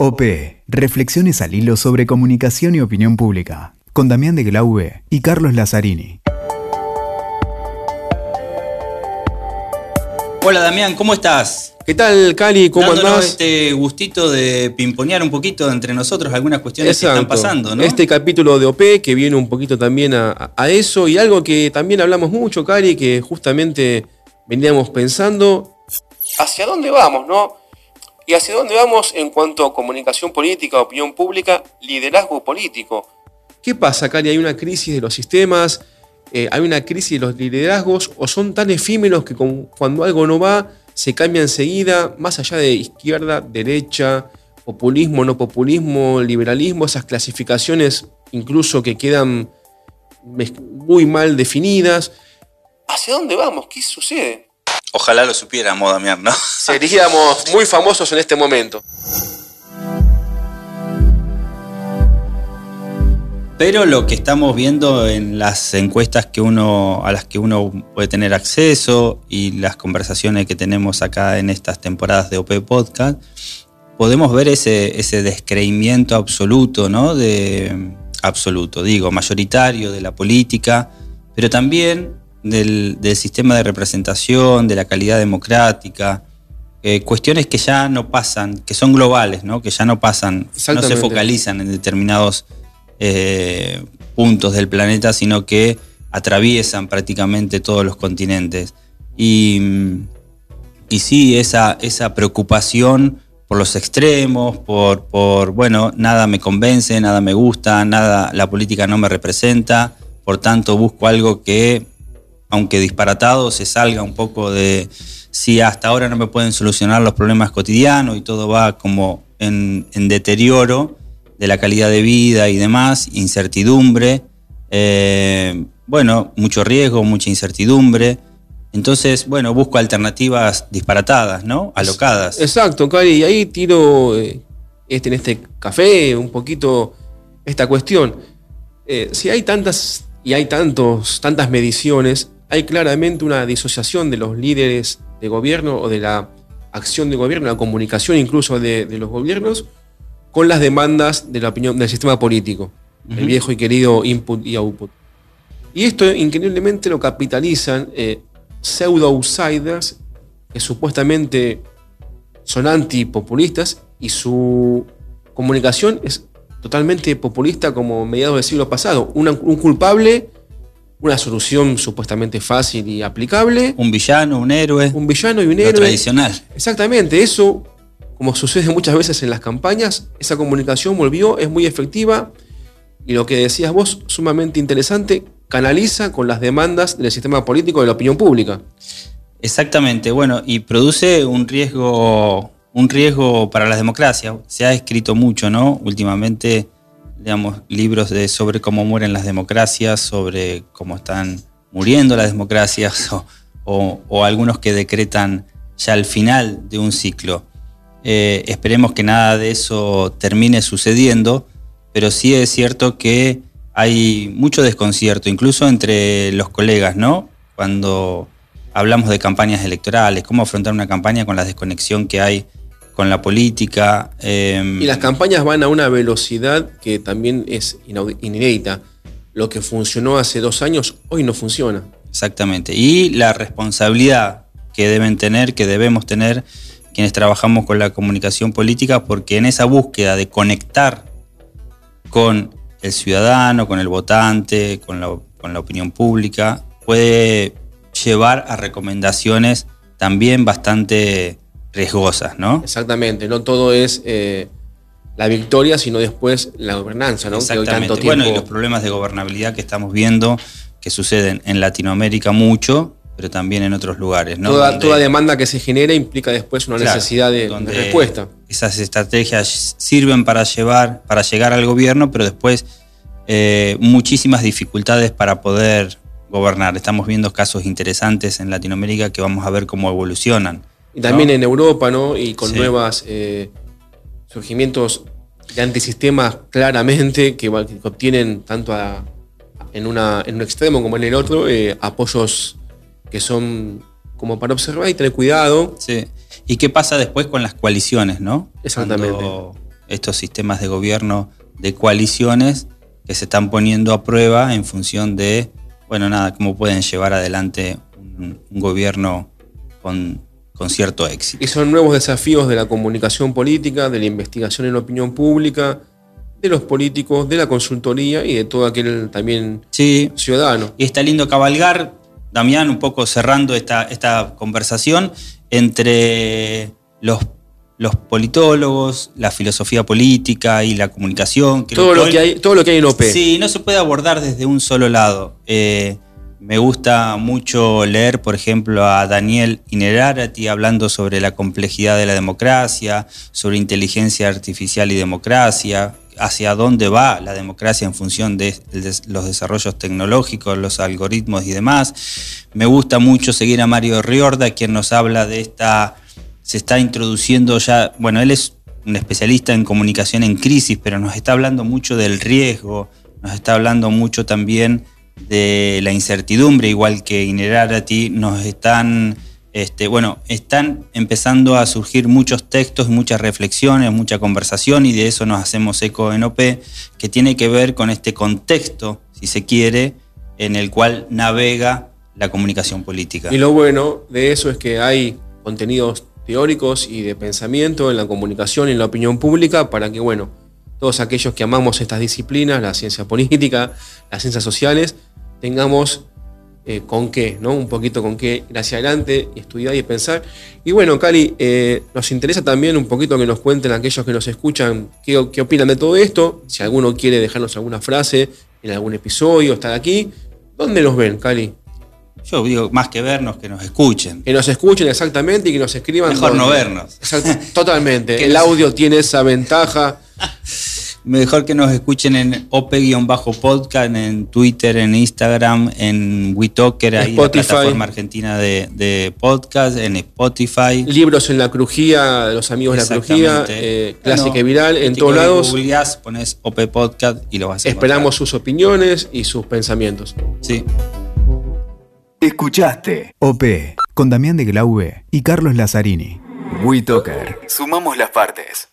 OP. Reflexiones al hilo sobre comunicación y opinión pública. Con Damián de Glaube y Carlos Lazzarini. Hola Damián, ¿cómo estás? ¿Qué tal, Cali? ¿Cómo Dándonos andás? este gustito de pimponear un poquito entre nosotros algunas cuestiones que están pasando, ¿no? Este capítulo de OP que viene un poquito también a, a eso y algo que también hablamos mucho, Cali, que justamente veníamos pensando. ¿Hacia dónde vamos, no? Y hacia dónde vamos en cuanto a comunicación política, opinión pública, liderazgo político. ¿Qué pasa, Cali? ¿Hay una crisis de los sistemas? Eh, ¿Hay una crisis de los liderazgos? ¿O son tan efímeros que con- cuando algo no va, se cambia enseguida, más allá de izquierda, derecha, populismo, no populismo, liberalismo, esas clasificaciones incluso que quedan muy mal definidas? ¿Hacia dónde vamos? ¿Qué sucede? Ojalá lo supiéramos, Damián, ¿no? Seríamos muy famosos en este momento. Pero lo que estamos viendo en las encuestas que uno, a las que uno puede tener acceso y las conversaciones que tenemos acá en estas temporadas de OP Podcast, podemos ver ese, ese descreimiento absoluto, ¿no? De, absoluto, digo, mayoritario de la política, pero también del, del sistema de representación, de la calidad democrática, eh, cuestiones que ya no pasan, que son globales, ¿no? Que ya no pasan, no se focalizan en determinados eh, puntos del planeta, sino que atraviesan prácticamente todos los continentes. Y, y sí, esa, esa preocupación por los extremos, por, por, bueno, nada me convence, nada me gusta, nada, la política no me representa, por tanto busco algo que, aunque disparatado, se salga un poco de si hasta ahora no me pueden solucionar los problemas cotidianos y todo va como en, deterioro de la calidad de vida y demás, incertidumbre, eh, bueno, mucho riesgo, mucha incertidumbre. Entonces, bueno, busco alternativas disparatadas, ¿no? Alocadas. Exacto, Cali, y ahí tiro eh, este, en este café un poquito esta cuestión. Eh, si hay tantas y hay tantos, tantas mediciones, hay claramente una disociación de los líderes de gobierno o de la acción de gobierno, la comunicación incluso de, de los gobiernos, con las demandas de la opinión del sistema político, el viejo y querido input y output. Y esto increíblemente lo capitalizan eh, pseudo outsiders que supuestamente son antipopulistas y su comunicación es totalmente populista como mediados del siglo pasado. Una- un culpable, una solución supuestamente fácil y aplicable, Un villano, un héroe, un villano y un lo héroe. tradicional. Exactamente, eso, como sucede muchas veces en las campañas, esa comunicación volvió, es muy efectiva y lo que decías vos, sumamente interesante, canaliza con las demandas del sistema político de la opinión pública. Exactamente, bueno, y produce un riesgo, un riesgo para las democracias. Se ha escrito mucho, ¿no? Últimamente, digamos, libros sobre cómo mueren las democracias, sobre cómo están muriendo las democracias, o algunos que decretan ya el final de un ciclo. Eh, esperemos que nada de eso termine sucediendo, pero sí es cierto que hay mucho desconcierto, incluso entre los colegas, ¿no? Cuando hablamos de campañas electorales, cómo afrontar una campaña con la desconexión que hay con la política. eh, Y las campañas van a una velocidad que también es inédita. Lo que funcionó hace dos años, hoy no funciona. Exactamente. Y la responsabilidad que deben tener, que debemos tener quienes trabajamos con la comunicación política, porque en esa búsqueda de conectar con el ciudadano, con el votante, con la, con la opinión pública, puede llevar a recomendaciones también bastante riesgosas, ¿no? Exactamente, no todo es eh, la victoria, sino después la gobernanza, ¿no? Que hoy Exactamente. tanto Bueno, y los problemas de gobernabilidad que estamos viendo, que suceden en Latinoamérica mucho, pero también en otros lugares, ¿no? toda, Donde- toda demanda que se genera implica después una Claro, necesidad de, respuesta. Esas estrategias sirven para llevar, para llegar al gobierno, pero después eh, muchísimas dificultades para poder gobernar. Estamos viendo casos interesantes en Latinoamérica que vamos a ver cómo evolucionan. Y también ¿no? en Europa, ¿no? Y con Sí. nuevos surgimientos de antisistemas claramente que, que obtienen tanto a- en, una, en un extremo como en el otro eh, apoyos que son como para observar y tener cuidado. Sí. ¿Y qué pasa después con las coaliciones, no? Exactamente. Cuando estos sistemas de gobierno de coaliciones que se están poniendo a prueba en función de, bueno, nada, cómo pueden llevar adelante un, gobierno con, con, cierto éxito. Y son nuevos desafíos de la comunicación política, de la investigación en la opinión pública, de los políticos, de la consultoría y de todo aquel también sí. ciudadano. Y está lindo cabalgar, Damián, un poco cerrando esta, esta conversación entre los los politólogos, la filosofía política y la comunicación. Todo lo, que hay, todo lo que hay en OP. Sí, no se puede abordar desde un solo lado. Eh, me gusta mucho leer, por ejemplo, a Daniel Inerarati hablando sobre la complejidad de la democracia, sobre inteligencia artificial y democracia, hacia dónde va la democracia en función de los desarrollos tecnológicos, los algoritmos y demás. Me gusta mucho seguir a Mario Riorda, quien nos habla de esta se está introduciendo ya, bueno, él es un especialista en comunicación en crisis, pero nos está hablando mucho del riesgo, nos está hablando mucho también de la incertidumbre, igual que Inerarati, nos están, este, bueno, están empezando a surgir muchos textos, muchas reflexiones, mucha conversación, y de eso nos hacemos eco en OP, que tiene que ver con este contexto, si se quiere, en el cual navega la comunicación política. Y lo bueno de eso es que hay contenidos teóricos y de pensamiento en la comunicación y en la opinión pública para que, bueno, todos aquellos que amamos estas disciplinas, la ciencia política, las ciencias sociales, tengamos eh, con qué, ¿no? Un poquito con qué ir hacia adelante y estudiar y pensar. Y bueno, Cali, eh, nos interesa también un poquito que nos cuenten aquellos que nos escuchan qué, qué opinan de todo esto. Si alguno quiere dejarnos alguna frase en algún episodio, estar aquí, ¿dónde nos ven, Cali? Yo digo, más que vernos, que nos escuchen. Que nos escuchen exactamente y que nos escriban. Mejor no vernos. totalmente. El audio tiene esa ventaja. Mejor que nos escuchen en OP-podcast, en Twitter, en Instagram, en WeTalker, ahí la plataforma argentina de, podcast, en Spotify. Libros en la crujía, los amigos de la crujía, eh, clásica y viral, en todos lados. Googleás, pones OP Podcast y lo vas a Esperamos sus opiniones y sus pensamientos. Sí. Escuchaste OP con Damián de Glaube y Carlos Lazzarini. WeToker. Sumamos las partes.